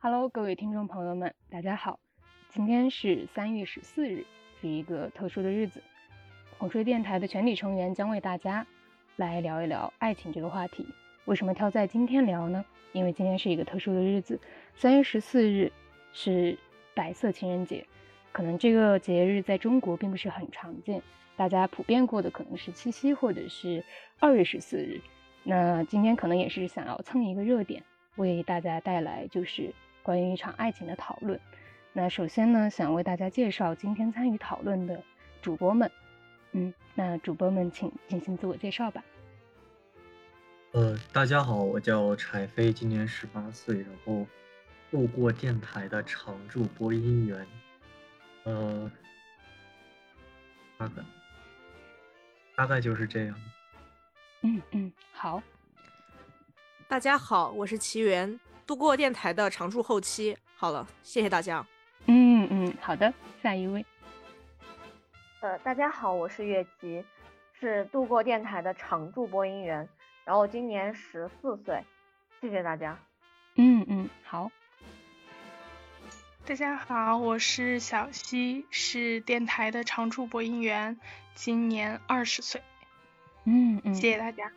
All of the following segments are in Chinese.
Hello，各位听众朋友们，大家好。今天是三月十四日，是一个特殊的日子。哄睡电台的全体成员将为大家来聊一聊爱情这个话题。为什么挑在今天聊呢？因为今天是一个特殊的日子，三月十四日是白色情人节。可能这个节日在中国并不是很常见，大家普遍过的可能是七夕或者是二月十四日。那今天可能也是想要蹭一个热点，为大家带来就是关于一场爱情的讨论。那首先呢，想为大家介绍今天参与讨论的主播们。嗯，那主播们请进行自我介绍吧。呃，大家好，我叫柴飞，今年十八岁，然后路过电台的常驻播音员。呃，大概大概就是这样。嗯嗯，好。大家好，我是奇缘，度过电台的常驻后期。好了，谢谢大家。嗯嗯，好的，下一位。呃，大家好，我是月琪，是度过电台的常驻播音员，然后今年十四岁，谢谢大家。嗯嗯，好。大家好，我是小溪，是电台的常驻播音员，今年二十岁。嗯嗯，谢谢大家。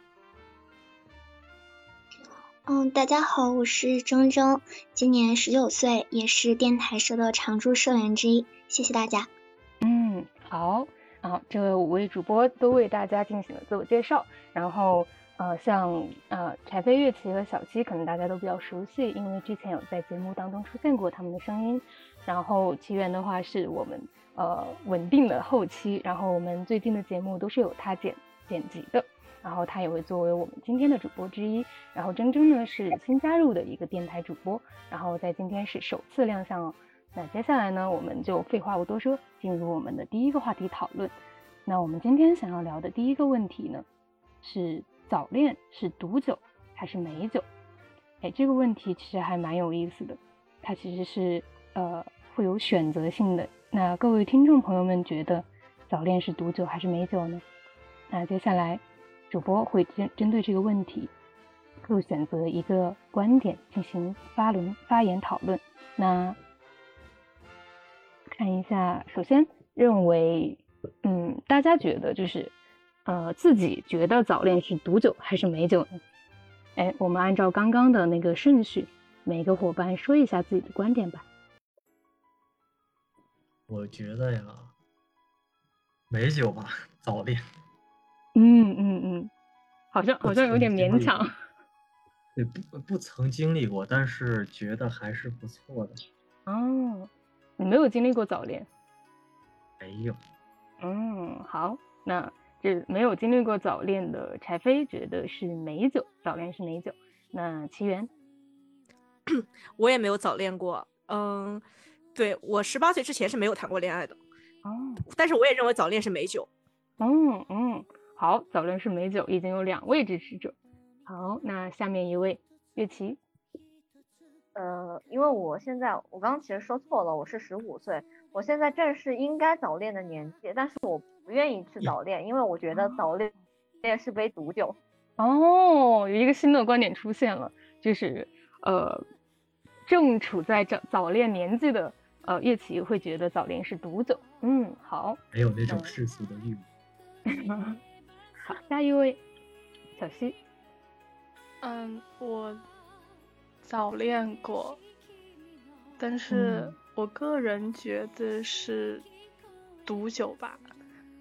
嗯，大家好，我是铮铮，今年十九岁，也是电台社的常驻社员之一。谢谢大家。嗯，好，啊，这五位主播都为大家进行了自我介绍。然后，呃，像呃柴飞、乐琪和小七，可能大家都比较熟悉，因为之前有在节目当中出现过他们的声音。然后奇缘的话，是我们呃稳定的后期，然后我们最近的节目都是有他剪剪辑的。然后他也会作为我们今天的主播之一。然后铮铮呢是新加入的一个电台主播，然后在今天是首次亮相哦。那接下来呢，我们就废话不多说，进入我们的第一个话题讨论。那我们今天想要聊的第一个问题呢，是早恋是毒酒还是美酒？哎，这个问题其实还蛮有意思的，它其实是呃会有选择性的。那各位听众朋友们觉得早恋是毒酒还是美酒呢？那接下来。主播会针针对这个问题，各选择一个观点进行发轮发言讨论。那看一下，首先认为，嗯，大家觉得就是，呃，自己觉得早恋是毒酒还是美酒呢？哎，我们按照刚刚的那个顺序，每个伙伴说一下自己的观点吧。我觉得呀，美酒吧，早恋。嗯嗯嗯，好像好像有点勉强。对，不不曾经历过，但是觉得还是不错的。哦，你没有经历过早恋？没有。嗯，好，那这没有经历过早恋的柴飞觉得是美酒，早恋是美酒。那奇缘，我也没有早恋过。嗯，对我十八岁之前是没有谈过恋爱的。哦，但是我也认为早恋是美酒。嗯嗯。好，早恋是美酒，已经有两位支持者。好，那下面一位月琪。呃，因为我现在我刚刚其实说错了，我是十五岁，我现在正是应该早恋的年纪，但是我不愿意去早恋，因为我觉得早恋恋是杯毒酒。哦，有一个新的观点出现了，就是呃，正处在早早恋年纪的呃乐琪会觉得早恋是毒酒。嗯，好，没有那种世俗的欲望。好，下一位，小溪。嗯，我早恋过，但是我个人觉得是毒酒吧。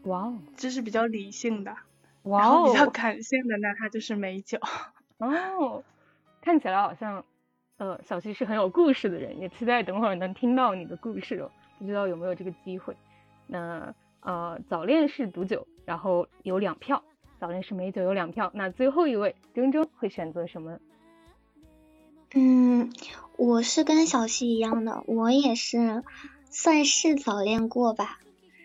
哇哦，这是比较理性的。哇哦，比较感性的那它就是美酒。哦，看起来好像，呃，小溪是很有故事的人，也期待等会儿能听到你的故事哦。不知道有没有这个机会？那呃，早恋是毒酒，然后有两票。早恋是美酒有两票，那最后一位铮铮会选择什么？嗯，我是跟小溪一样的，我也是算是早恋过吧。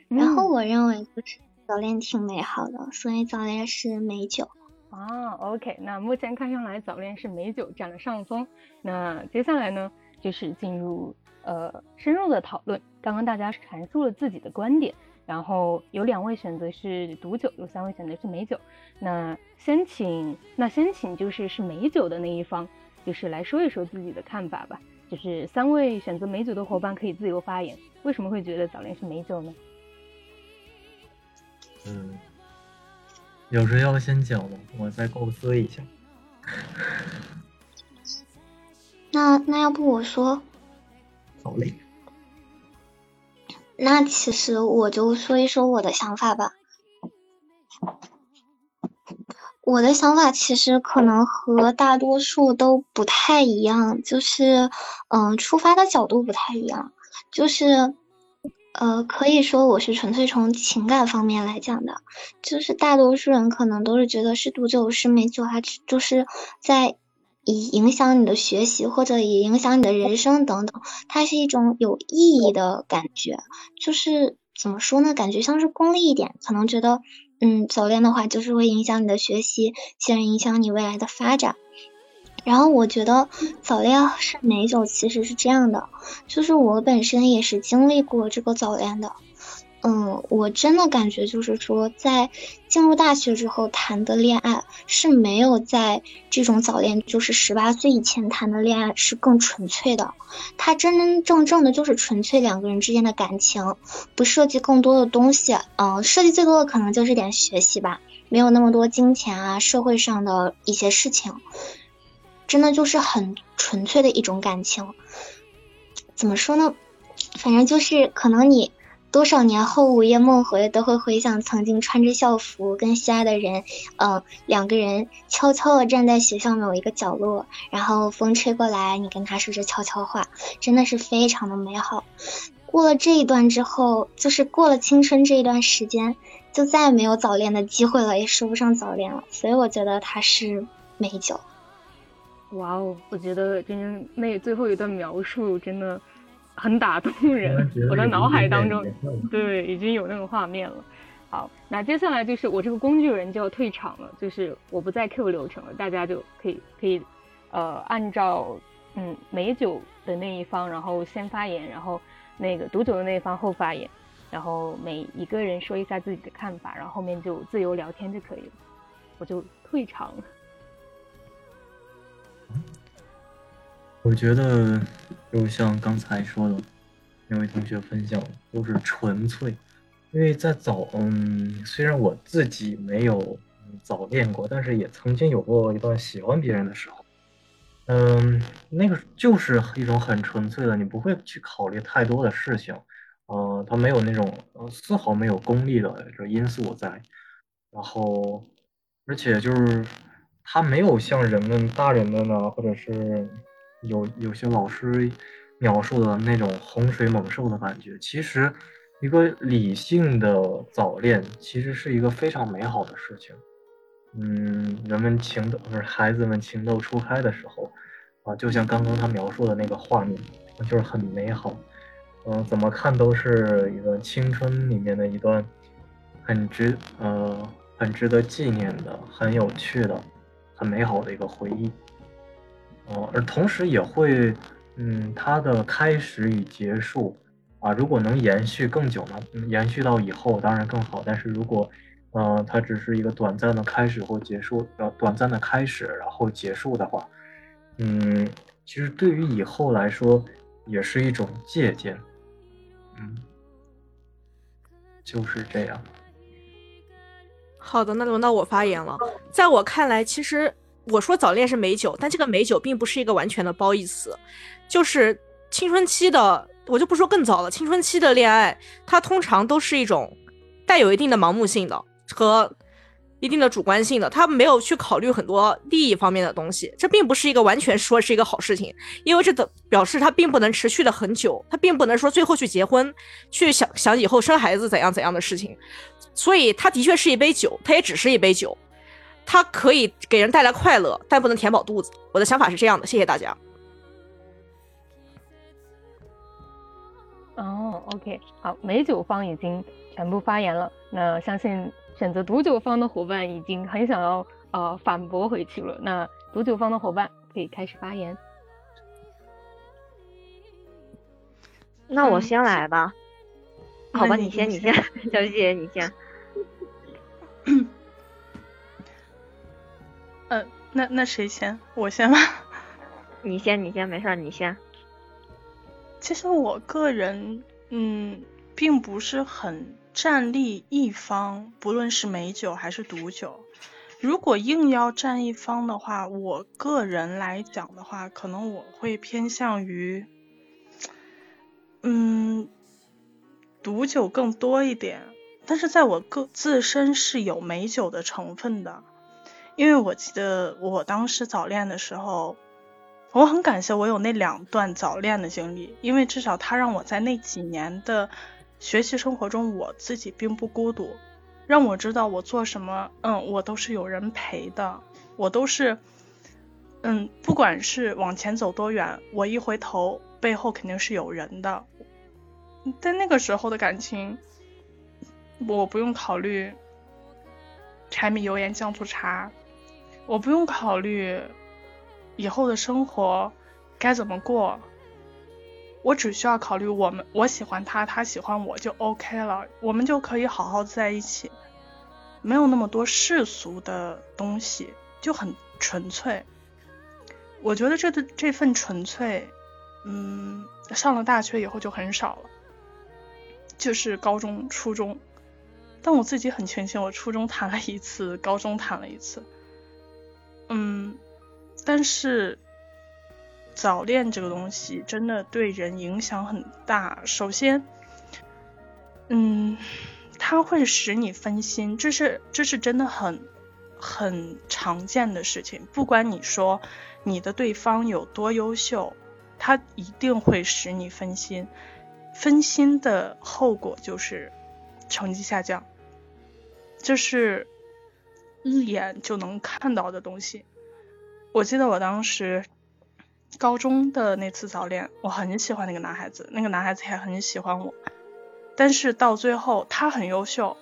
然后我认为就是早恋挺美好的，所以早恋是美酒。啊，OK，那目前看上来早恋是美酒占了上风。那接下来呢，就是进入呃深入的讨论。刚刚大家阐述了自己的观点。然后有两位选择是毒酒，有三位选择是美酒。那先请，那先请就是是美酒的那一方，就是来说一说自己的看法吧。就是三位选择美酒的伙伴可以自由发言，为什么会觉得早恋是美酒呢？嗯，有谁要先讲吗？我再构思一下。那那要不我说？早恋。那其实我就说一说我的想法吧。我的想法其实可能和大多数都不太一样，就是嗯，出发的角度不太一样，就是呃，可以说我是纯粹从情感方面来讲的，就是大多数人可能都是觉得是毒酒是美酒啊，就是在以影响你的学习或者以影响你的人生等等，它是一种有意义的感觉，就是怎么说呢？感觉像是功利一点，可能觉得。嗯，早恋的话就是会影响你的学习，进而影响你未来的发展。然后我觉得早恋是美酒，其实是这样的，就是我本身也是经历过这个早恋的。嗯，我真的感觉就是说，在进入大学之后谈的恋爱是没有在这种早恋，就是十八岁以前谈的恋爱是更纯粹的。它真真正正的就是纯粹两个人之间的感情，不涉及更多的东西。嗯，涉及最多的可能就是点学习吧，没有那么多金钱啊，社会上的一些事情，真的就是很纯粹的一种感情。怎么说呢？反正就是可能你。多少年后午夜梦回，都会回想曾经穿着校服跟心爱的人，呃，两个人悄悄的站在学校某一个角落，然后风吹过来，你跟他说着悄悄话，真的是非常的美好。过了这一段之后，就是过了青春这一段时间，就再也没有早恋的机会了，也说不上早恋了。所以我觉得它是美酒。哇哦，我觉得今天那最后一段描述真的。很打动人，我的脑海当中，对，已经有那个画面了。好，那接下来就是我这个工具人就要退场了，就是我不再 Q 流程了，大家就可以可以，呃，按照嗯美酒的那一方，然后先发言，然后那个毒酒的那一方后发言，然后每一个人说一下自己的看法，然后后面就自由聊天就可以了，我就退场了。我觉得，就像刚才说的，那位同学分享，都是纯粹。因为在早，嗯，虽然我自己没有早恋过，但是也曾经有过一段喜欢别人的时候。嗯，那个就是一种很纯粹的，你不会去考虑太多的事情，呃，他没有那种呃丝毫没有功利的这因素在，然后，而且就是他没有像人们大人们呢，或者是。有有些老师描述的那种洪水猛兽的感觉，其实一个理性的早恋其实是一个非常美好的事情。嗯，人们情窦不是孩子们情窦初开的时候啊，就像刚刚他描述的那个画面，就是很美好。嗯，怎么看都是一个青春里面的一段很值呃很值得纪念的、很有趣的、很美好的一个回忆。哦，而同时也会，嗯，它的开始与结束，啊，如果能延续更久呢，延续到以后当然更好。但是如果，呃，它只是一个短暂的开始或结束，呃，短暂的开始然后结束的话，嗯，其实对于以后来说也是一种借鉴，嗯，就是这样。好的，那轮到我发言了。在我看来，其实。我说早恋是美酒，但这个美酒并不是一个完全的褒义词，就是青春期的，我就不说更早了。青春期的恋爱，它通常都是一种带有一定的盲目性的和一定的主观性的，他没有去考虑很多利益方面的东西。这并不是一个完全说是一个好事情，因为这的表示它并不能持续的很久，它并不能说最后去结婚，去想想以后生孩子怎样怎样的事情。所以它的确是一杯酒，它也只是一杯酒。它可以给人带来快乐，但不能填饱肚子。我的想法是这样的，谢谢大家。哦，OK，好，美酒方已经全部发言了，那相信选择毒酒方的伙伴已经很想要呃反驳回去了。那毒酒方的伙伴可以开始发言。那我先来吧。好吧，你先，你先，小姐姐你先。嗯，那那谁先？我先吗？你先，你先，没事儿，你先。其实我个人，嗯，并不是很站立一方，不论是美酒还是毒酒。如果硬要站一方的话，我个人来讲的话，可能我会偏向于，嗯，毒酒更多一点。但是在我个自身是有美酒的成分的，因为我记得我当时早恋的时候。我很感谢我有那两段早恋的经历，因为至少它让我在那几年的学习生活中，我自己并不孤独，让我知道我做什么，嗯，我都是有人陪的，我都是，嗯，不管是往前走多远，我一回头，背后肯定是有人的。在那个时候的感情，我不用考虑柴米油盐酱醋茶，我不用考虑。以后的生活该怎么过？我只需要考虑我们，我喜欢他，他喜欢我就 OK 了，我们就可以好好在一起，没有那么多世俗的东西，就很纯粹。我觉得这的这份纯粹，嗯，上了大学以后就很少了，就是高中、初中。但我自己很庆幸，我初中 谈了一次，高中谈了一次，嗯。但是，早恋这个东西真的对人影响很大。首先，嗯，它会使你分心，这是这是真的很很常见的事情。不管你说你的对方有多优秀，他一定会使你分心。分心的后果就是成绩下降，这是一眼就能看到的东西。我记得我当时高中的那次早恋，我很喜欢那个男孩子，那个男孩子也很喜欢我，但是到最后他很优秀，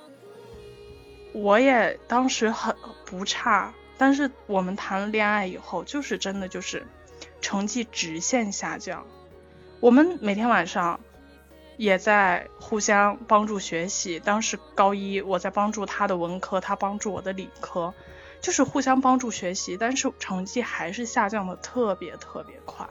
我也当时很不差，但是我们谈了恋爱以后，就是真的就是成绩直线下降。我们每天晚上也在互相帮助学习，当时高一我在帮助他的文科，他帮助我的理科。就是互相帮助学习，但是成绩还是下降的特别特别快。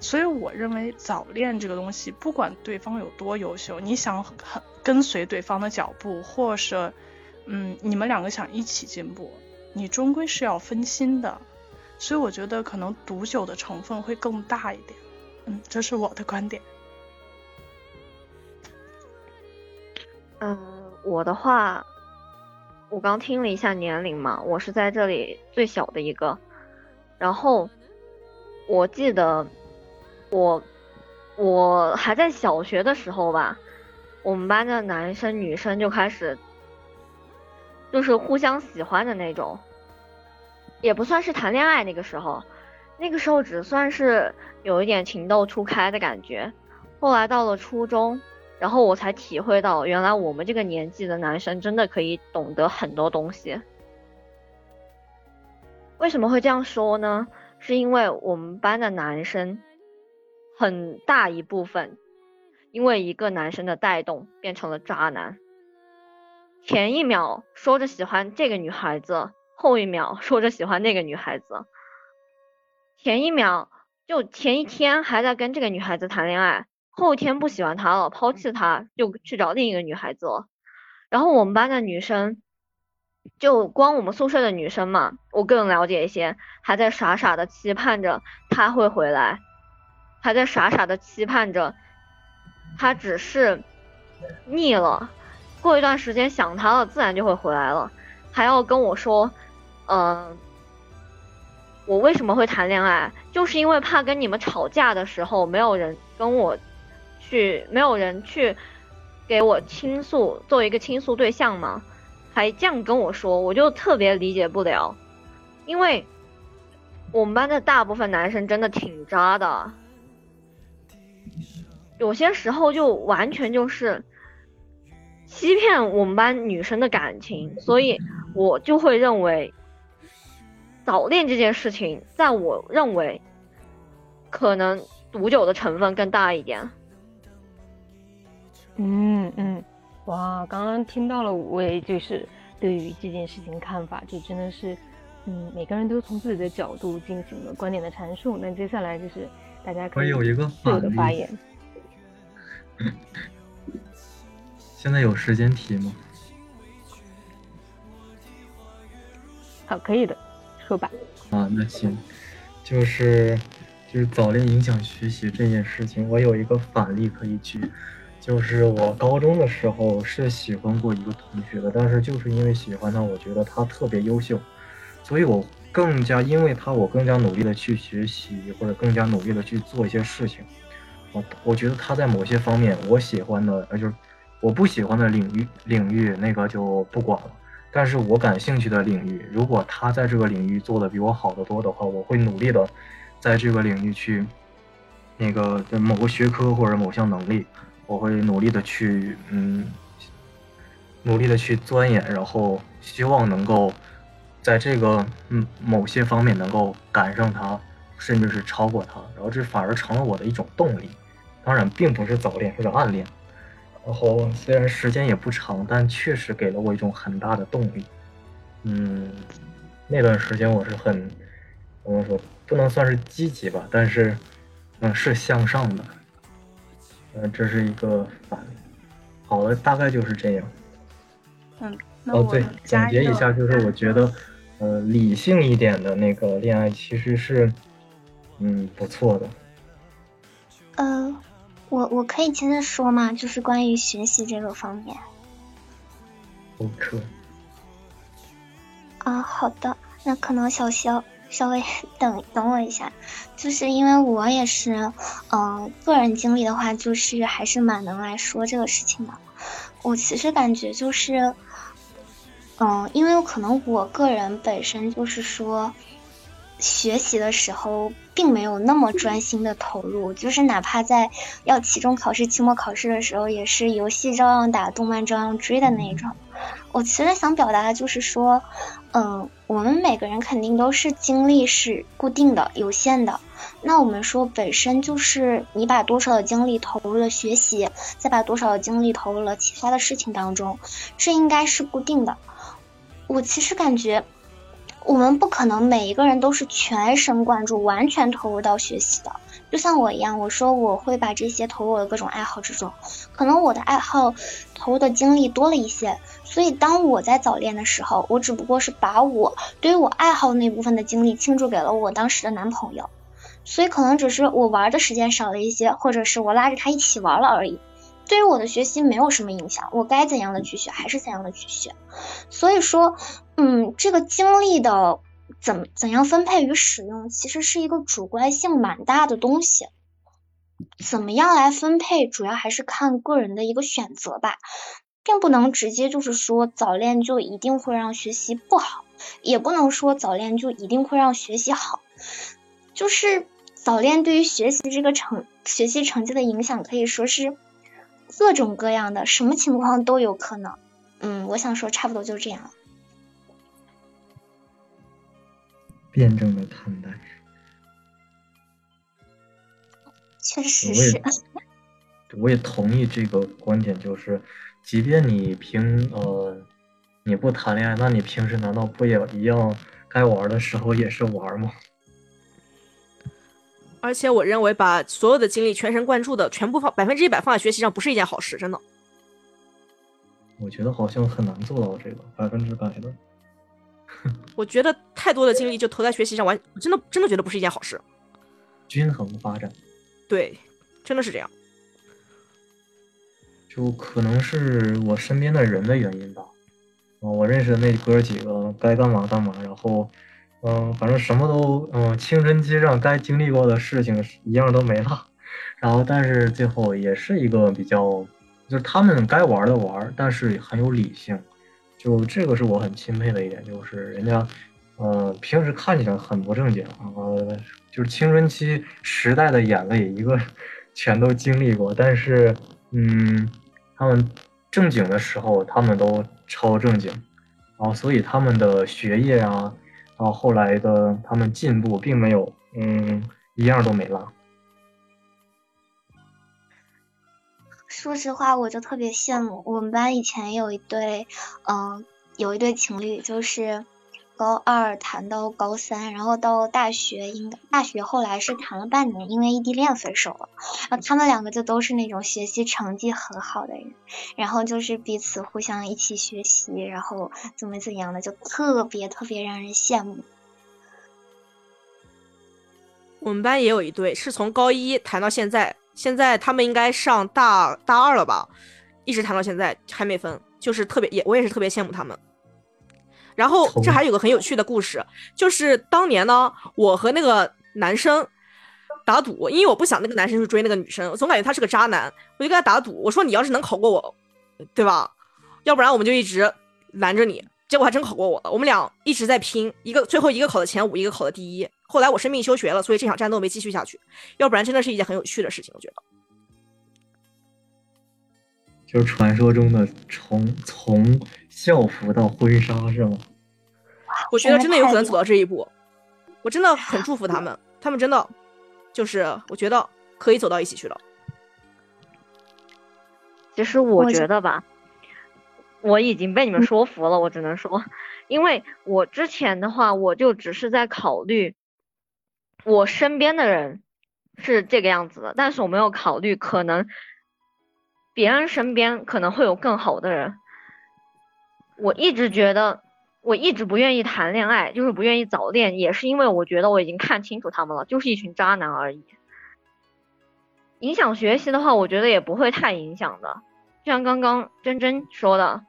所以我认为早恋这个东西，不管对方有多优秀，你想很跟随对方的脚步，或是嗯你们两个想一起进步，你终归是要分心的。所以我觉得可能毒酒的成分会更大一点。嗯，这是我的观点。嗯，我的话。我刚听了一下年龄嘛，我是在这里最小的一个。然后我记得我我还在小学的时候吧，我们班的男生女生就开始就是互相喜欢的那种，也不算是谈恋爱那个时候，那个时候只算是有一点情窦初开的感觉。后来到了初中。然后我才体会到，原来我们这个年纪的男生真的可以懂得很多东西。为什么会这样说呢？是因为我们班的男生很大一部分，因为一个男生的带动变成了渣男。前一秒说着喜欢这个女孩子，后一秒说着喜欢那个女孩子。前一秒就前一天还在跟这个女孩子谈恋爱。后天不喜欢他了，抛弃他，就去找另一个女孩子了。然后我们班的女生，就光我们宿舍的女生嘛，我更了解一些，还在傻傻的期盼着他会回来，还在傻傻的期盼着他只是腻了，过一段时间想他了，自然就会回来了。还要跟我说，嗯，我为什么会谈恋爱，就是因为怕跟你们吵架的时候没有人跟我。去没有人去给我倾诉，作为一个倾诉对象吗？还这样跟我说，我就特别理解不了。因为我们班的大部分男生真的挺渣的，有些时候就完全就是欺骗我们班女生的感情，所以我就会认为早恋这件事情，在我认为可能毒酒的成分更大一点。嗯嗯，哇，刚刚听到了五位就是对于这件事情看法，就真的是，嗯，每个人都从自己的角度进行了观点的阐述。那接下来就是，大家可以我有一个自由反，的发言。现在有时间提吗？好，可以的，说吧。啊，那行，就是就是早恋影响学习这件事情，我有一个反例可以举，就是我高中的时候是喜欢过一个同学的，但是就是因为喜欢他，我觉得他特别优秀，所以我更加因为他，我更加努力的去学习，或者更加努力的去做一些事情。我我觉得他在某些方面，我喜欢的，呃，就是我不喜欢的领域领域那个就不管了。但是我感兴趣的领域，如果他在这个领域做的比我好得多的话，我会努力的在这个领域去那个某个学科或者某项能力，我会努力的去嗯，努力的去钻研，然后希望能够在这个嗯某些方面能够赶上他，甚至是超过他，然后这反而成了我的一种动力。当然，并不是早恋，是暗恋。然后虽然时间也不长，但确实给了我一种很大的动力。嗯，那段时间我是很怎么说，不能算是积极吧，但是嗯是向上的。嗯，这是一个反。好了，大概就是这样。嗯，那哦，对，总结一下，就是我觉得，呃，理性一点的那个恋爱其实是，嗯，不错的。呃，我我可以接着说吗？就是关于学习这个方面。OK，啊，好的，那可能小肖稍微 等等我一下，就是因为我也是，嗯、个人经历的话，就是还是蛮能来说这个事情的。我其实感觉就是，嗯、因为可能我个人本身就是说，学习的时候并没有那么专心的投入，就是哪怕在要期中考试、期末考试的时候，也是游戏照样打，动漫照样追的那一种。我其实想表达的就是说，嗯，我们每个人肯定都是精力是固定的、有限的。那我们说本身就是你把多少的精力投入了学习，再把多少的精力投入了其他的事情当中，这应该是固定的。我其实感觉，我们不可能每一个人都是全神贯注、完全投入到学习的。就像我一样，我说我会把这些投入我的各种爱好之中，可能我的爱好投入的精力多了一些，所以当我在早恋的时候，我只不过是把我对于我爱好那部分的精力倾注给了我当时的男朋友，所以可能只是我玩的时间少了一些，或者是我拉着他一起玩了而已。对于我的学习没有什么影响，我该怎样的去学还是怎样的去学。所以说，嗯，这个精力的怎怎样分配与使用，其实是一个主观性蛮大的东西。怎么样来分配，主要还是看个人的一个选择吧，并不能直接就是说早恋就一定会让学习不好，也不能说早恋就一定会让学习好。就是早恋对于学习这个成学习成绩的影响，可以说是各种各样的，什么情况都有可能。嗯，我想说差不多就这样。辩证的看待。确实我是也，我也同意这个观点，就是，即便你平呃你不谈恋爱，那你平时难道不也一样该玩的时候也是玩吗？而且我认为把所有的精力全神贯注的全部放百分之一百放在学习上，不是一件好事，真的。我觉得好像很难做到这个百分之百的。我觉得太多的精力就投在学习上，完我真的真的觉得不是一件好事。均衡发展，对，真的是这样。就可能是我身边的人的原因吧。嗯，我认识的那哥几个该干嘛干嘛，然后，嗯，反正什么都，嗯，青春期上该经历过的事情一样都没了。然后，但是最后也是一个比较，就是他们该玩的玩，但是很有理性。就这个是我很钦佩的一点，就是人家，呃，平时看起来很不正经，呃，就是青春期时代的眼泪，一个全都经历过，但是，嗯，他们正经的时候，他们都超正经，然后所以他们的学业啊，然后后来的他们进步并没有，嗯，一样都没落。说实话，我就特别羡慕我们班以前有一对，嗯、有一对情侣，就是高二谈到高三，然后到大学，应该大学后来是谈了半年，因为异地恋分手了。然后他们两个就都是那种学习成绩很好的人，然后就是彼此互相一起学习，然后怎么怎样的，就特别特别让人羡慕。我们班也有一对，是从高一谈到现在，现在他们应该上大大二了吧，一直谈到现在还没分，就是特别也我也是特别羡慕他们。然后这还有个很有趣的故事，就是当年呢，我和那个男生打赌，因为我不想那个男生去追那个女生，我总感觉他是个渣男，我就跟他打赌，我说你要是能考过我，对吧？要不然我们就一直拦着你。结果还真考过我了，我们俩一直在拼，一个最后一个考的前五，一个考的第一。后来我生病休学了，所以这场战斗没继续下去。要不然真的是一件很有趣的事情，我觉得。就是传说中的从从校服到婚纱是吗？我觉得真的有可能走到这一步，我真的很祝福他们，他们真的就是我觉得可以走到一起去了。其实我觉得吧。我已经被你们说服了，我只能说，因为我之前的话，我就只是在考虑我身边的人是这个样子的，但是我没有考虑可能别人身边可能会有更好的人。我一直觉得，我一直不愿意谈恋爱，就是不愿意早恋，也是因为我觉得我已经看清楚他们了，就是一群渣男而已。影响学习的话，我觉得也不会太影响的，就像刚刚真真说的。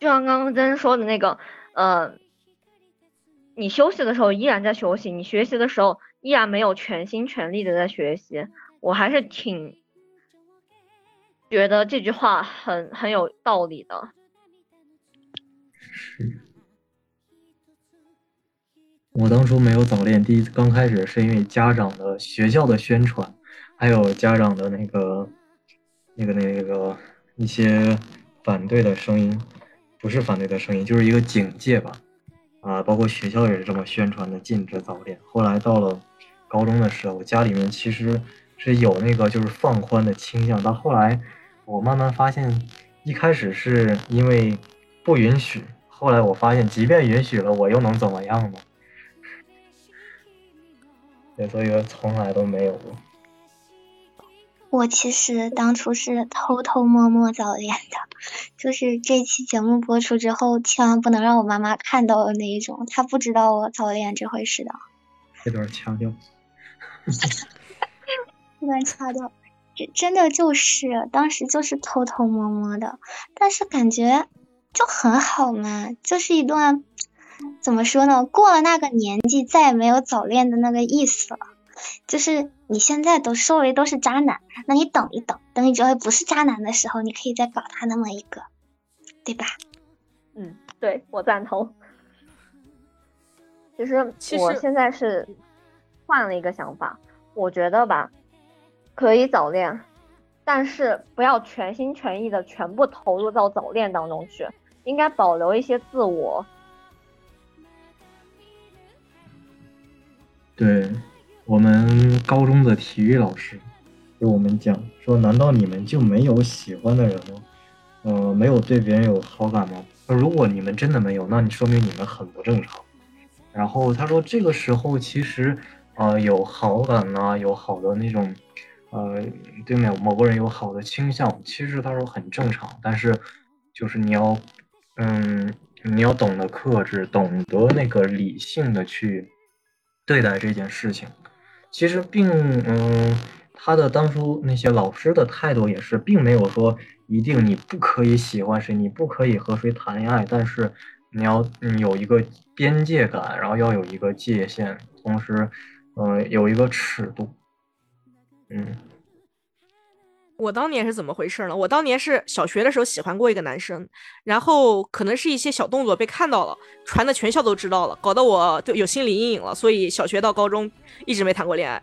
就像刚刚真说的那个，呃，你休息的时候依然在休息，你学习的时候依然没有全心全力的在学习，我还是挺觉得这句话很很有道理的。是，我当初没有早恋，第一刚开始是因为家长的学校的宣传，还有家长的那个那个那个一些反对的声音。不是反对的声音，就是一个警戒吧，啊，包括学校也是这么宣传的，禁止早恋。后来到了高中的时候，家里面其实是有那个就是放宽的倾向。到后来，我慢慢发现，一开始是因为不允许，后来我发现，即便允许了，我又能怎么样呢？对，所以说从来都没有过。我其实当初是偷偷摸摸早恋的，就是这期节目播出之后，千万不能让我妈妈看到的那一种，她不知道我早恋这回事的。这段掐掉。这段掐掉，真真的就是当时就是偷偷摸摸的，但是感觉就很好嘛，就是一段怎么说呢？过了那个年纪，再也没有早恋的那个意思了。就是你现在都周围都是渣男，那你等一等，等你周围不是渣男的时候，你可以再搞他那么一个，对吧？嗯，对我赞同。其实我现在是换了一个想法，我觉得吧，可以早恋，但是不要全心全意的全部投入到早恋当中去，应该保留一些自我。对。我们高中的体育老师给我们讲说：“难道你们就没有喜欢的人吗？呃，没有对别人有好感吗？如果你们真的没有，那你说明你们很不正常。”然后他说：“这个时候其实，呃，有好感呢，有好的那种，呃，对某某个人有好的倾向，其实他说很正常。但是，就是你要，嗯，你要懂得克制，懂得那个理性的去对待这件事情。”其实并嗯，他的当初那些老师的态度也是，并没有说一定你不可以喜欢谁，你不可以和谁谈恋爱，但是你要有一个边界感，然后要有一个界限，同时，呃，有一个尺度，嗯。我当年是怎么回事呢？我当年是小学的时候喜欢过一个男生，然后可能是一些小动作被看到了，传的全校都知道了，搞得我就有心理阴影了。所以小学到高中一直没谈过恋爱。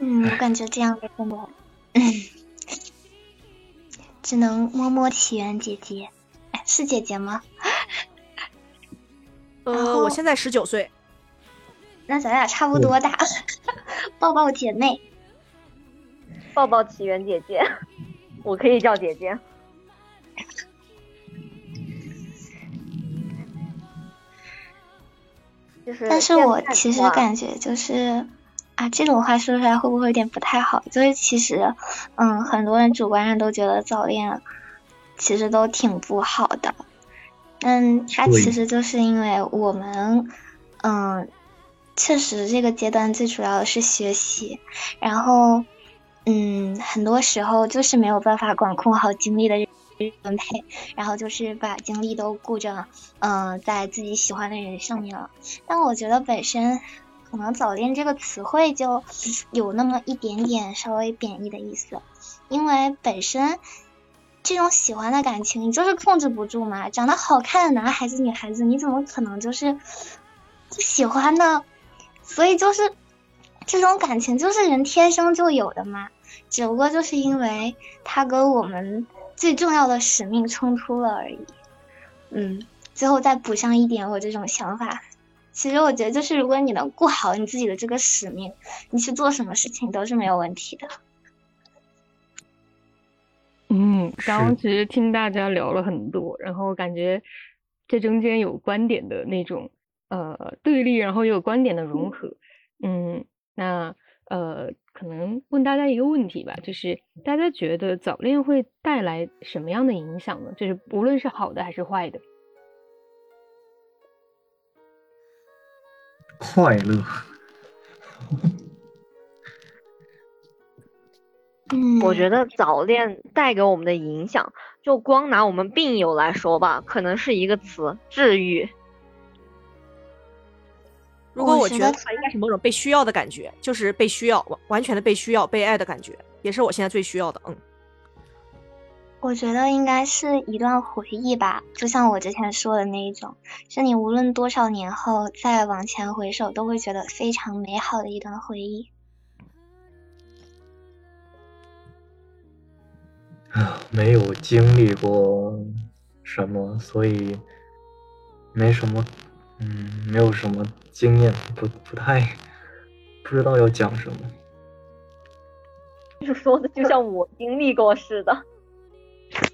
嗯，我感觉这样的真的，嗯，只能摸摸起源姐姐，哎，是姐姐吗？呃，我现在十九岁。那咱俩差不多大，抱抱姐妹，抱抱起源姐姐。我可以叫姐姐。就是，但是我其实感觉就是啊，这种话说出来会不会有点不太好？就是其实，嗯，很多人主观上都觉得早恋其实都挺不好的。嗯，它其实就是因为我们，嗯，确实这个阶段最主要的是学习，然后，嗯，很多时候就是没有办法管控好精力的。分配，然后就是把精力都顾着，嗯，在自己喜欢的人上面了。但我觉得本身可能“早恋”这个词汇就有那么一点点稍微贬义的意思，因为本身这种喜欢的感情，你就是控制不住嘛。长得好看的男孩子、女孩子，你怎么可能就是不喜欢呢？所以就是这种感情就是人天生就有的嘛，只不过就是因为他跟我们。最重要的使命冲突了而已，嗯，最后再补上一点我这种想法。其实我觉得，就是如果你能过好你自己的这个使命，你去做什么事情都是没有问题的。嗯，刚刚其实听大家聊了很多，然后感觉这中间有观点的那种呃对立，然后又有观点的融合。嗯，那呃。可能问大家一个问题吧，就是大家觉得早恋会带来什么样的影响呢？就是无论是好的还是坏的。快乐。嗯，我觉得早恋带给我们的影响，就光拿我们病友来说吧，可能是一个词：治愈。如果我觉得他应该是某种被需要的感觉，就是被需要，完完全的被需要、被爱的感觉，也是我现在最需要的。嗯，我觉得应该是一段回忆吧，就像我之前说的那一种，是你无论多少年后再往前回首，都会觉得非常美好的一段回忆。啊，没有经历过什么，所以没什么。嗯，没有什么经验，不不太不知道要讲什么。就说的就像我经历过似的，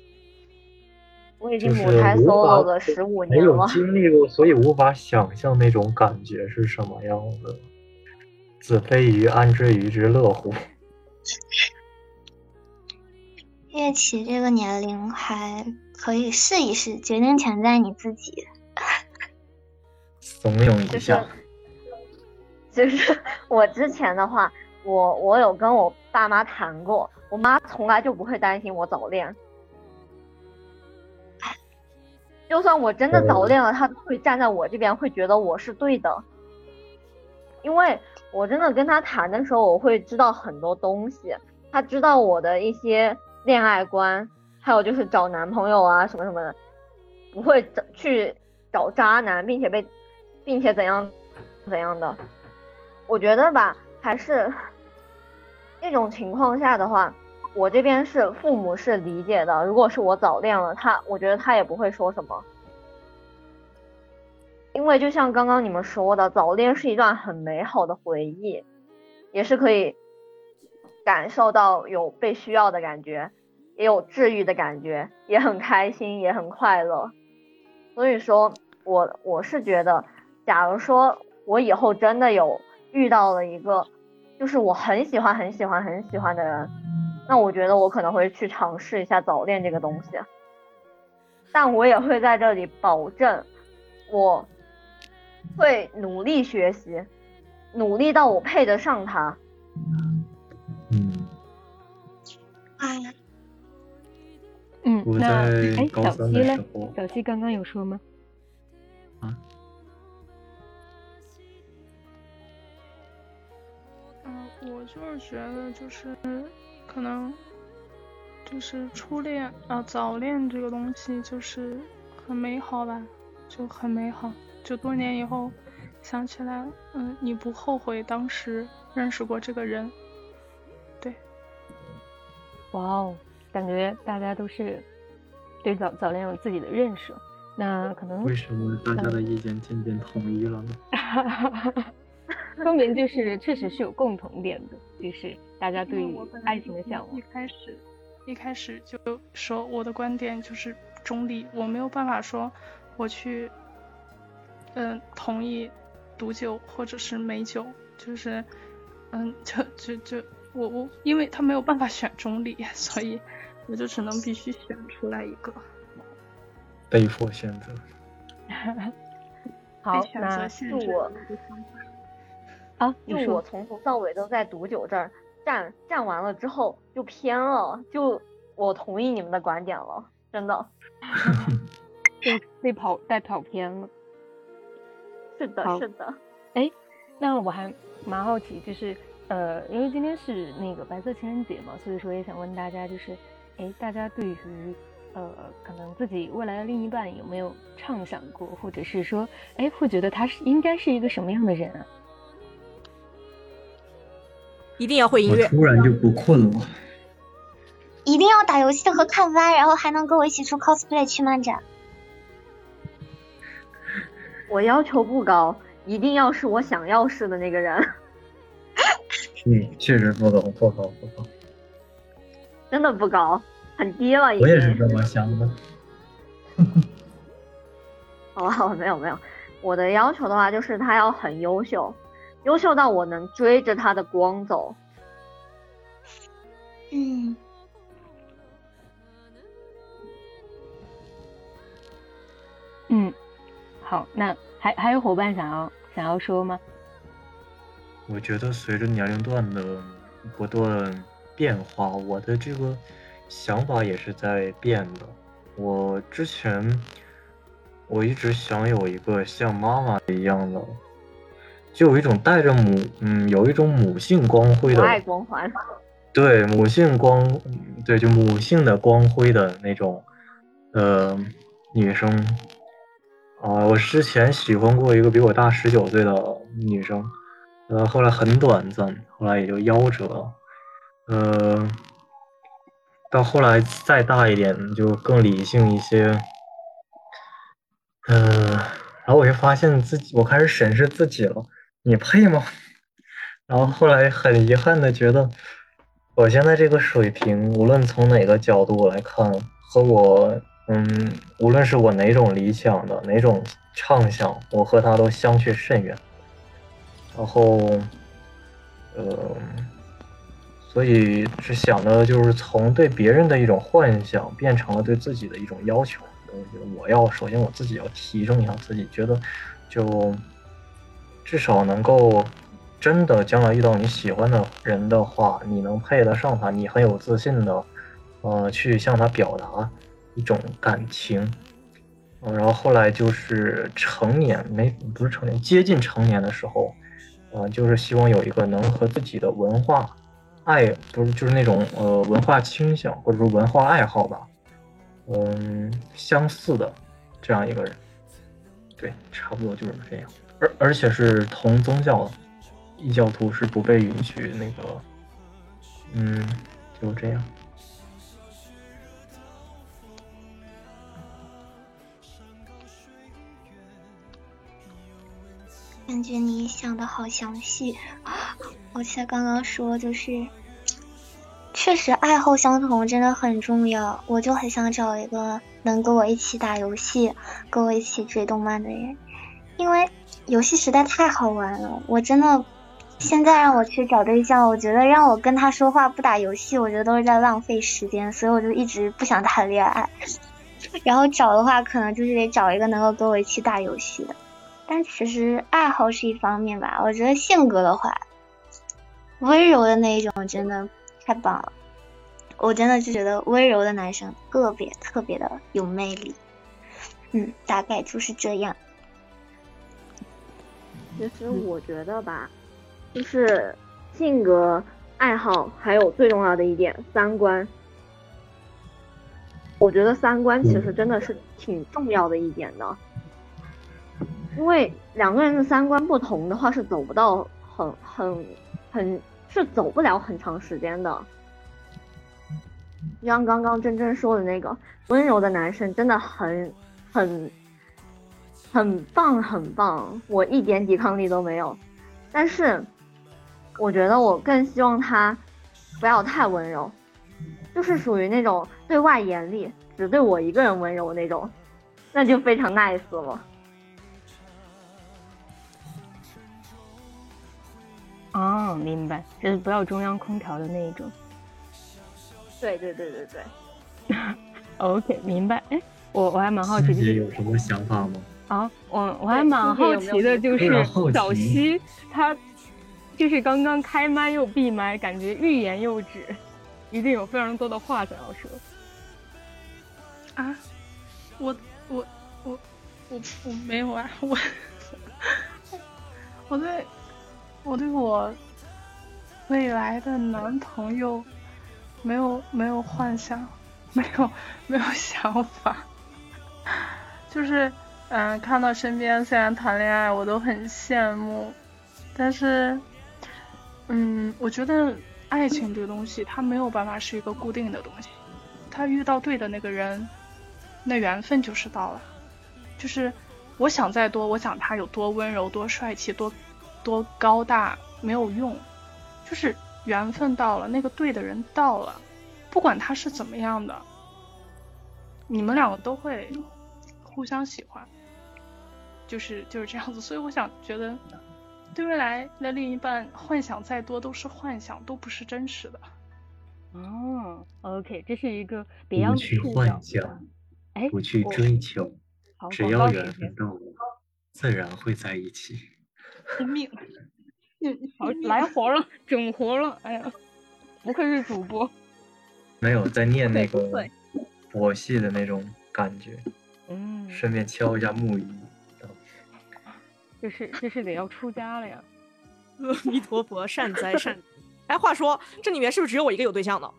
我已经母胎 solo 了十五年了。没有经历过，所以无法想象那种感觉是什么样的。子非鱼，安知鱼之乐乎？叶琪这个年龄还可以试一试，决定权在你自己。怂恿一下，就是我之前的话，我我有跟我爸妈谈过，我妈从来就不会担心我早恋，就算我真的早恋了，她会站在我这边，会觉得我是对的，因为我真的跟她谈的时候，我会知道很多东西，她知道我的一些恋爱观，还有就是找男朋友啊什么什么的，不会找去找渣男，并且被。并且怎样怎样的，我觉得吧，还是这种情况下的话，我这边是父母是理解的。如果是我早恋了，他我觉得他也不会说什么，因为就像刚刚你们说的，早恋是一段很美好的回忆，也是可以感受到有被需要的感觉，也有治愈的感觉，也很开心，也很快乐。所以说，我我是觉得。假如说我以后真的有遇到了一个，就是我很喜欢很喜欢很喜欢的人，那我觉得我可能会去尝试一下早恋这个东西，但我也会在这里保证，我会努力学习，努力到我配得上他。嗯。嗯，那哎，小西呢？小西刚刚有说吗？我就是觉得，就是可能就是初恋啊，早恋这个东西就是很美好吧，就很美好。就多年以后想起来，嗯，你不后悔当时认识过这个人？对。哇哦，感觉大家都是对早早恋有自己的认识。那可能为什么大家的意见渐渐统一了呢？说明就是确实是有共同点的，就是大家对于爱情的向往。一开始一开始就说我的观点就是中立，我没有办法说我去，嗯，同意毒酒或者是美酒，就是，嗯，就就就我我，因为他没有办法选中立，所以我就只能必须选出来一个，被迫选择。好，那是我，啊，就我从头到尾都在毒酒这儿。站站完了之后就偏了，就我同意你们的观点了，真的，被被跑带跑偏了。是的，是的。哎，那我还蛮好奇，就是呃，因为今天是那个白色情人节嘛，所以说也想问大家，就是哎，大家对于呃，可能自己未来的另一半有没有畅想过，或者是说，哎，会觉得他是应该是一个什么样的人啊？一定要会音乐，突然就不困了。一定要打游戏和看番，然后还能跟我一起出 cosplay 去漫展。我要求不高，一定要是我想要是的那个人。嗯，确实不高，不高，不高。真的不高，很低了。我也是这么想的。好吧，没有没有，我的要求的话就是他要很优秀。优秀到我能追着他的光走。嗯。嗯，好，那还还有伙伴想要想要说吗？我觉得随着年龄段的不断变化，我的这个想法也是在变的。我之前我一直想有一个像妈妈一样的。就有一种带着母，嗯，有一种母性光辉的爱光环，对母性光，对就母性的光辉的那种，呃，女生，啊，我之前喜欢过一个比我大十九岁的女生，呃，后来很短暂，后来也就夭折。了，呃，到后来再大一点就更理性一些，嗯，然后我就发现自己，我开始审视自己了。你配吗？然后后来很遗憾的觉得，我现在这个水平，无论从哪个角度来看，和我，嗯，无论是我哪种理想的哪种畅想，我和他都相去甚远。然后，呃，所以是想的就是从对别人的一种幻想，变成了对自己的一种要求。我觉得我要首先我自己要提升一下自己，觉得就。至少能够真的将来遇到你喜欢的人的话，你能配得上他，你很有自信的，呃，去向他表达一种感情。嗯，然后后来就是成年，没不是成年，接近成年的时候，呃，就是希望有一个能和自己的文化爱，不是就是那种呃文化倾向或者说文化爱好吧，嗯，相似的这样一个人。对，差不多就是这样。而而且是同宗教，异教徒是不被允许那个，嗯，就这样。感觉你想的好详细，而且刚刚说就是，确实爱好相同真的很重要。我就很想找一个能跟我一起打游戏、跟我一起追动漫的人，因为。游戏实在太好玩了，我真的现在让我去找对象，我觉得让我跟他说话不打游戏，我觉得都是在浪费时间，所以我就一直不想谈恋爱。然后找的话，可能就是得找一个能够跟我一起打游戏的。但其实爱好是一方面吧，我觉得性格的话，温柔的那一种真的太棒了。我真的就觉得温柔的男生特别特别的有魅力。嗯，大概就是这样。其实我觉得吧，就是性格、爱好，还有最重要的一点三观。我觉得三观其实真的是挺重要的一点的，因为两个人的三观不同的话，是走不到很很很，是走不了很长时间的。像刚刚真真说的那个温柔的男生，真的很很。很棒，很棒，我一点抵抗力都没有。但是，我觉得我更希望他不要太温柔，就是属于那种对外严厉，只对我一个人温柔那种，那就非常 nice 了。哦，明白，就是不要中央空调的那一种。对对对对对。OK，明白。哎，我我还蛮好奇，欣就是有什么想法吗？啊，我我还蛮好奇的，就是小奇西他就是刚刚开麦又闭麦，感觉欲言又止，一定有非常多的话想要说。啊，我我我我我没有啊，我我对我对我未来的男朋友没有没有幻想，没有没有想法，就是嗯，看到身边虽然谈恋爱我都很羡慕，但是嗯，我觉得爱情这个东西它没有办法是一个固定的东西，他遇到对的那个人。那缘分就是到了，就是我想再多，我想他有多温柔、多帅气、多多高大没有用，就是缘分到了，那个对的人到了，不管他是怎么样的，你们两个都会互相喜欢，就是就是这样子。所以我想觉得，对未来的另一半幻想再多都是幻想，都不是真实的。哦，OK，这是一个别样的不去幻。想，哎，不去追求，只要缘分，到了，自然会在一起。拼命，好来活了，整活了，哎呀，不愧是主播。没有在念那个佛系的那种感觉，嗯，顺便敲一下木鱼。这是这是得要出家了呀。阿弥陀佛，善哉善。哎，话说这里面是不是只有我一个有对象的？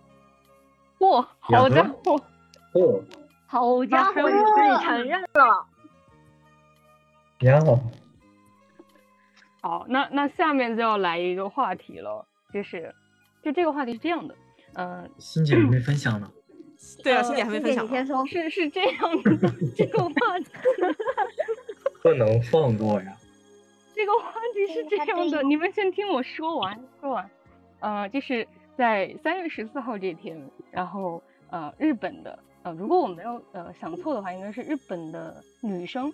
嚯，好家伙！哦，好家伙，你自己承认了。呀，好，那那下面就要来一个话题了，就是就这个话题是这样的，嗯、欣姐还没分享呢。对啊，呃欣姐还没分享呢。你先说。是是这样的，这个话题，不能放过呀！这个话题是这样的，你们先听我说完，说完。呃，就是在三月十四号这天，然后呃，日本的呃，如果我没有呃想错的话，应该是日本的女生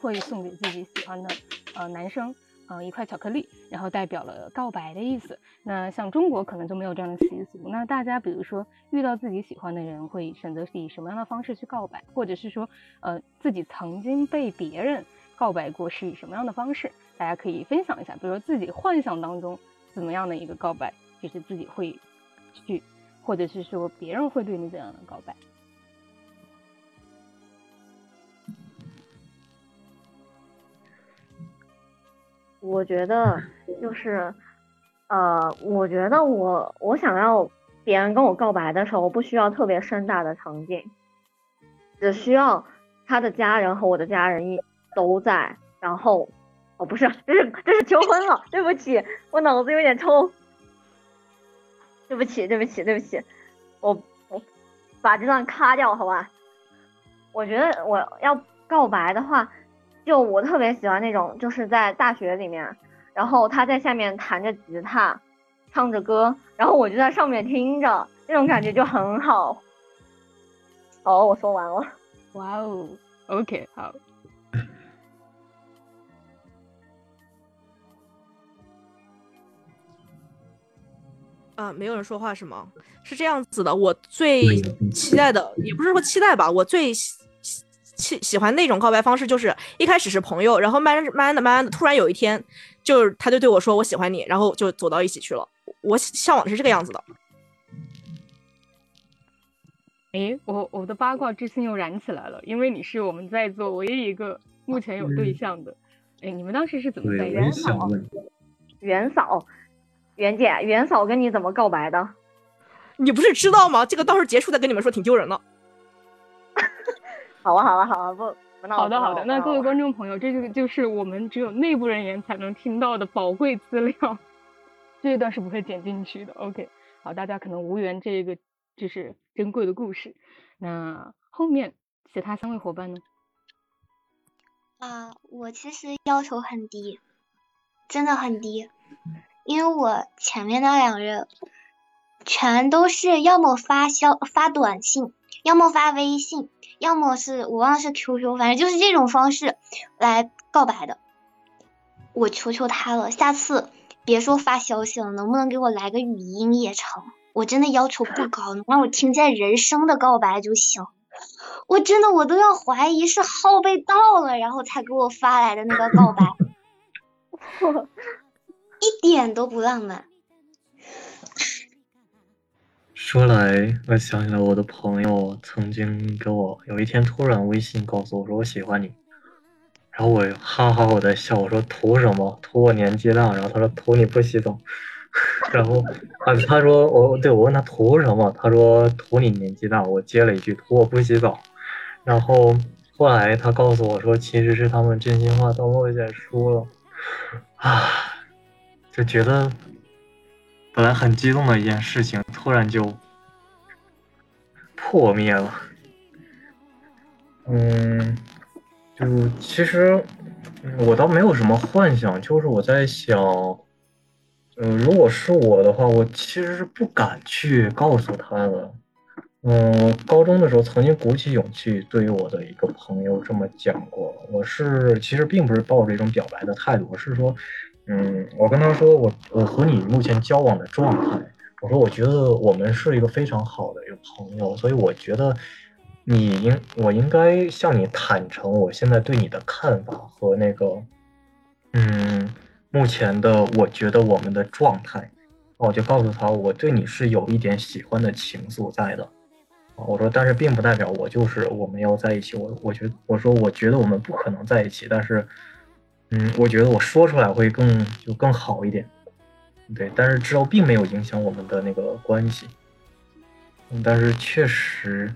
会送给自己喜欢的呃男生呃一块巧克力，然后代表了告白的意思。那像中国可能就没有这样的习俗。那大家比如说遇到自己喜欢的人，会选择以什么样的方式去告白，或者是说呃自己曾经被别人告白过是以什么样的方式？大家可以分享一下，比如说自己幻想当中怎么样的一个告白，就是自己会去，或者是说别人会对你怎样的告白。我觉得就是，呃，我觉得我我想要别人跟我告白的时候，我不需要特别盛大的场景，只需要他的家人和我的家人一都在，然后，哦，不是，这是这是求婚了，对不起，我脑子有点抽，对不起，对不起，对不起，我我把这段卡掉，好吧？我觉得我要告白的话。就我特别喜欢那种，就是在大学里面，然后他在下面弹着吉他，唱着歌，然后我就在上面听着，那种感觉就很好。好，我说完了。哇哦，OK，好。啊，没有人说话是吗？是这样子的，我最期待的，也不是说期待吧，我最喜喜喜欢那种告白方式，就是一开始是朋友，然后慢慢慢慢的、慢慢的，突然有一天，就是他就对我说我喜欢你，然后就走到一起去了。我向往的是这个样子的。哎，我我的八卦之心又燃起来了，因为你是我们在座唯一一个目前有对象的。诶，你们当时是怎么在对，一起的？我也想问，袁嫂，袁姐，袁嫂跟你怎么告白的？你不是知道吗？这个到时候结束再跟你们说，挺丢人的。好啊，好啊，好啊，不不闹了。好的，好的。那各位观众朋友，这就就是我们只有内部人员才能听到的宝贵资料，这一段是不会剪进去的。OK，好，大家可能无缘这个就是珍贵的故事。那后面其他三位伙伴呢？啊，我其实要求很低，真的很低，因为我前面那两任全都是要么发消发短信，要么发微信，要么是我忘了是 QQ，反正就是这种方式来告白的。我求求他了，下次别说发消息了，能不能给我来个语音也成？我真的要求不高，能让我听见人声的告白就行。我真的我都要怀疑是号被盗了，然后才给我发来的那个告白，一点都不浪漫。说来，我想起来我的朋友曾经给我有一天突然微信告诉我说我喜欢你，然后我哈哈我在笑，我说图什么？图我年纪大？然后他说图你不洗澡。然后啊，他说我对我问他图什么？他说图你年纪大。我接了一句图我不洗澡。然后后来他告诉我说，其实是他们真心话大冒险输了啊，就觉得本来很激动的一件事情，突然就破灭了。嗯，就其实我倒没有什么幻想，就是我在想。嗯，如果是我的话，我其实是不敢去告诉他的。嗯，高中的时候曾经鼓起勇气对于我的一个朋友这么讲过。我是其实并不是抱着一种表白的态度，我是说，嗯，我跟他说我我和你目前交往的状态，我说我觉得我们是一个非常好的一个朋友，所以我觉得你应我应该向你坦诚我现在对你的看法和那个，嗯。目前的我觉得我们的状态，我就告诉他我对你是有一点喜欢的情愫在的，我说但是并不代表我就是我们要在一起，我我觉我说我觉得我们不可能在一起，但是，嗯，我觉得我说出来会更就更好一点，对，但是之后并没有影响我们的那个关系，嗯，但是确实，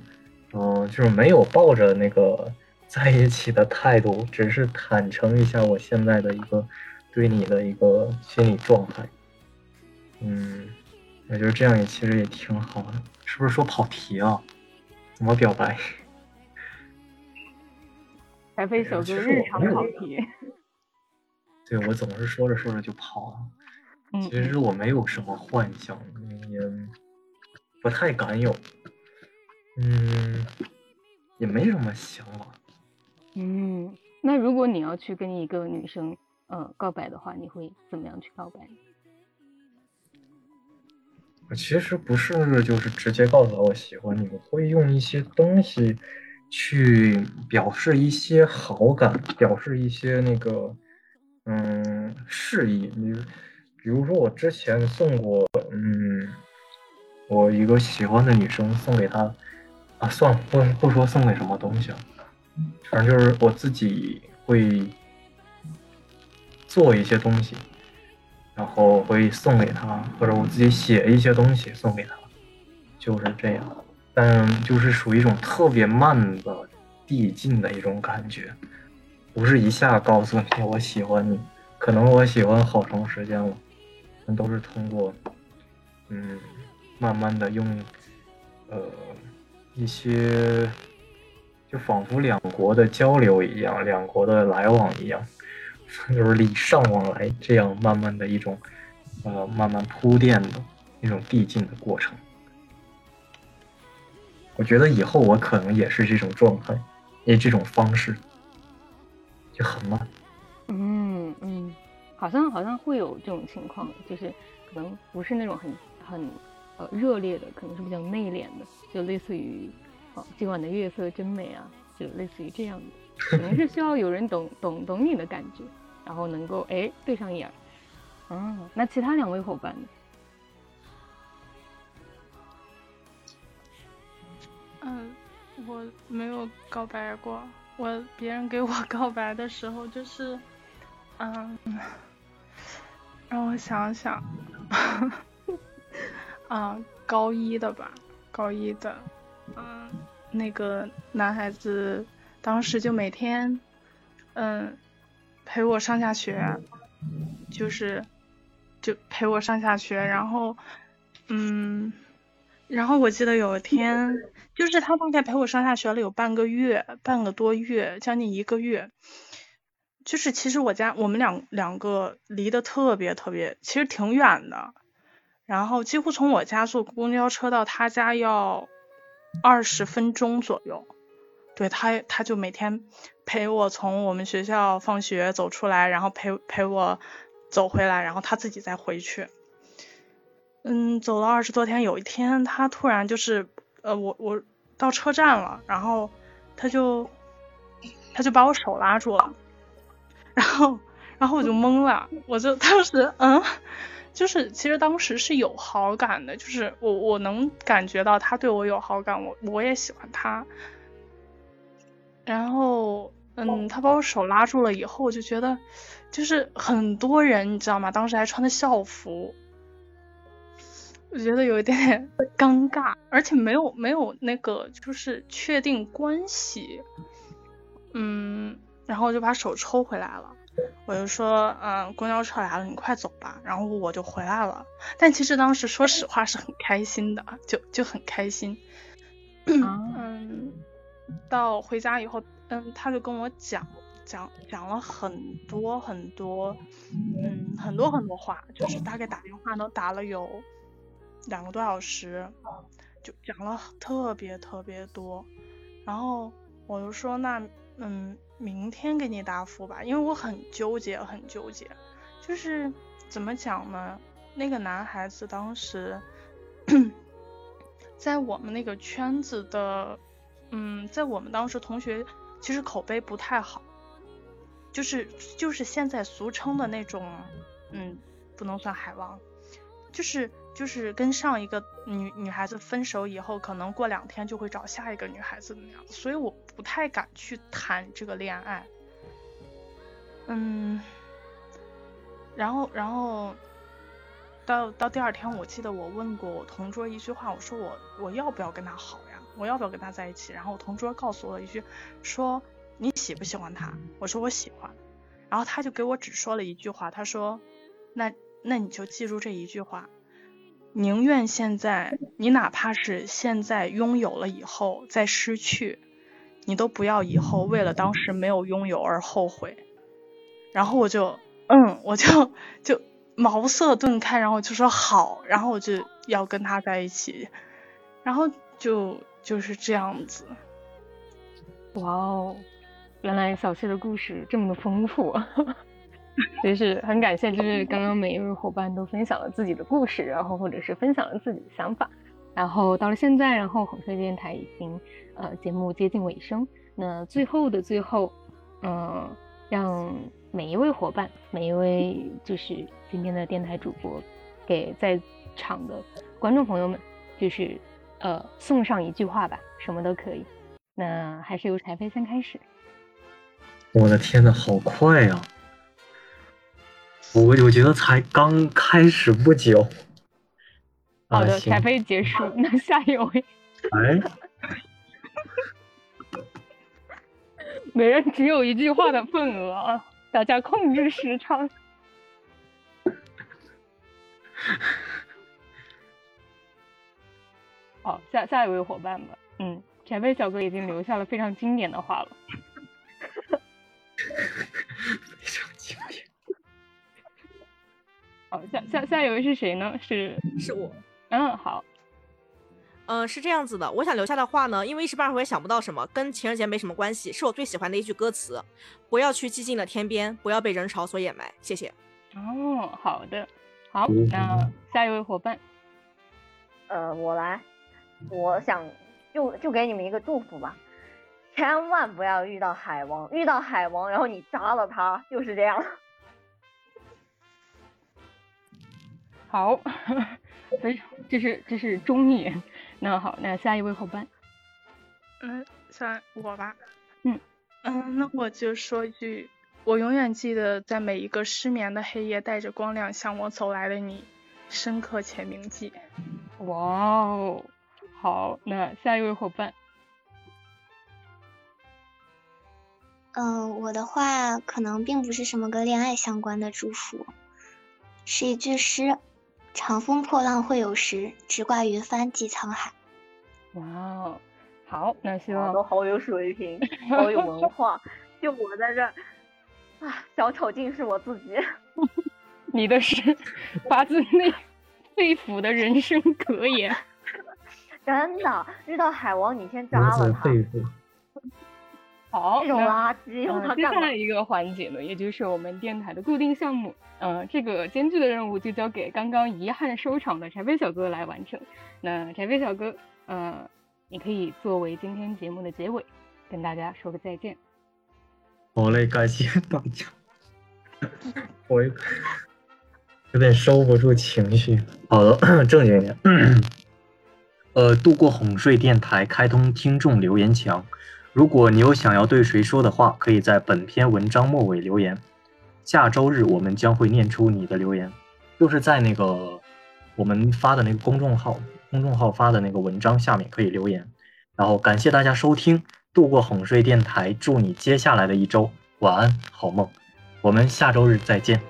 嗯，就是没有抱着那个在一起的态度，只是坦诚一下我现在的一个。对你的一个心理状态，嗯，我觉得这样也其实也挺好的，是不是说跑题啊？怎么表白？柴飞小哥日常跑题。对，我总是说着说着就跑了。其实我没有什么幻想，也不太敢有，嗯，也没什么想法。嗯，那如果你要去跟一个女生。呃，告白的话，你会怎么样去告白？我其实不是就是直接告诉他我喜欢你，我会用一些东西去表示一些好感，表示一些那个嗯示意。你比如说，我之前送过嗯我一个喜欢的女生送给她啊，算了，不不说送给什么东西了，反正就是我自己会。做一些东西，然后会送给他，或者我自己写一些东西送给他，就是这样。但就是属于一种特别慢的递进的一种感觉，不是一下告诉你我喜欢你，可能我喜欢好长时间了，但都是通过，嗯，慢慢的用，呃，一些，就仿佛两国的交流一样，两国的来往一样。就是礼尚往来，这样慢慢的一种，呃，慢慢铺垫的一种递进的过程。我觉得以后我可能也是这种状态，因为这种方式就很慢。嗯嗯，好像好像会有这种情况，就是可能不是那种很很呃热烈的，可能是比较内敛的，就类似于哦今晚的月色真美啊，就类似于这样的，可能是需要有人懂 懂懂你的感觉。然后能够哎对上眼，嗯，那其他两位伙伴呢？嗯，我没有告白过。我别人给我告白的时候，就是，嗯，让我想想，啊，高一的吧，高一的，嗯，那个男孩子当时就每天，嗯。陪我上下学，就是，就陪我上下学，然后，嗯，然后我记得有一天，就是他大概陪我上下学了有半个月，半个多月，将近一个月。就是其实我家我们两两个离得特别特别，其实挺远的。然后几乎从我家坐公交车到他家要二十分钟左右。对他，他就每天陪我从我们学校放学走出来，然后陪陪我走回来，然后他自己再回去。嗯，走了二十多天，有一天他突然就是呃，我我到车站了，然后他就他就把我手拉住了，然后然后我就懵了，我就当时嗯。就是其实当时是有好感的，就是我我能感觉到他对我有好感，我我也喜欢他。然后嗯，他把我手拉住了以后，我就觉得就是很多人你知道吗？当时还穿的校服，我觉得有一点点 尴尬，而且没有没有那个就是确定关系，嗯，然后我就把手抽回来了。我就说，嗯，公交车来了，你快走吧。然后我就回来了。但其实当时说实话是很开心的，就就很开心。嗯，到回家以后，嗯，他就跟我讲讲讲了很多很多，嗯，很多很多话，就是大概打电话能打了有两个多小时，就讲了特别特别多。然后我就说，那，嗯。明天给你答复吧，因为我很纠结，很纠结，就是怎么讲呢？那个男孩子当时在我们那个圈子的，嗯，在我们当时同学其实口碑不太好，就是就是现在俗称的那种，嗯，不能算海王，就是。就是跟上一个女女孩子分手以后，可能过两天就会找下一个女孩子的那样子，所以我不太敢去谈这个恋爱。嗯，然后然后到到第二天，我记得我问过我同桌一句话，我说我我要不要跟他好呀？我要不要跟他在一起？然后我同桌告诉我一句，说你喜不喜欢他？我说我喜欢。然后他就给我只说了一句话，他说那那你就记住这一句话。宁愿现在你哪怕是现在拥有了以后再失去，你都不要以后为了当时没有拥有而后悔。然后我就，嗯，我就就茅塞顿开，然后就说好，然后我就要跟他在一起，然后就就是这样子。哇哦，原来小谢的故事这么的丰富。就是很感谢，就是刚刚每一位伙伴都分享了自己的故事，然后或者是分享了自己的想法，然后到了现在，然后红色电台已经呃节目接近尾声，那最后的最后，嗯，让每一位伙伴，每一位就是今天的电台主播，给在场的观众朋友们，就是呃送上一句话吧，什么都可以。那还是由柴飞先开始。我的天呐，好快呀！我我觉得才刚开始不久。好的，彩飞结束，那 下一位。哎，每人只有一句话的份额啊，大家控制时长。好，下下一位伙伴吧。嗯，前辈小哥已经留下了非常经典的话了。好，下下下一位是谁呢？是 是我。嗯，好。嗯，是这样子的，我想留下的话呢，因为一时半会儿也想不到什么，跟情人节没什么关系，是我最喜欢的一句歌词：不要去寂静的天边，不要被人潮所掩埋。谢谢。哦，好的，好，那下一位伙伴。呃，我来，我想就就给你们一个祝福吧，千万不要遇到海王，遇到海王，然后你扎了他，就是这样。好，非 常，这是这是中意。那好，那下一位伙伴，嗯，算我吧。嗯嗯，那我就说一句，我永远记得在每一个失眠的黑夜，带着光亮向我走来的你，深刻且铭记。哇哦，好，那下一位伙伴。嗯，我的话可能并不是什么跟恋爱相关的祝福，是一句诗。长风破浪会有时，直挂云帆济沧海。哇哦，好，那希望都好有水平，好有文化。就我在这，啊，小丑竟是我自己。你的诗发自内肺腑的人生格言。真的，遇到海王你先扎了他，此肺腑。好，这种垃圾用呃它干嘛？接下来一个环节呢，也就是我们电台的固定项目，呃，这个艰巨的任务就交给刚刚遗憾收场的柴飞小哥来完成。那柴飞小哥，呃，你可以作为今天节目的结尾，跟大家说个再见。好嘞，感谢大家。我有有点收不住情绪。好的，正经一点。呃，度过哄睡电台开通听众留言墙，如果你有想要对谁说的话，可以在本篇文章末尾留言。下周日我们将会念出你的留言，就是在那个我们发的那个公众号，公众号发的那个文章下面可以留言。然后感谢大家收听，度过哄睡电台，祝你接下来的一周晚安，好梦。我们下周日再见。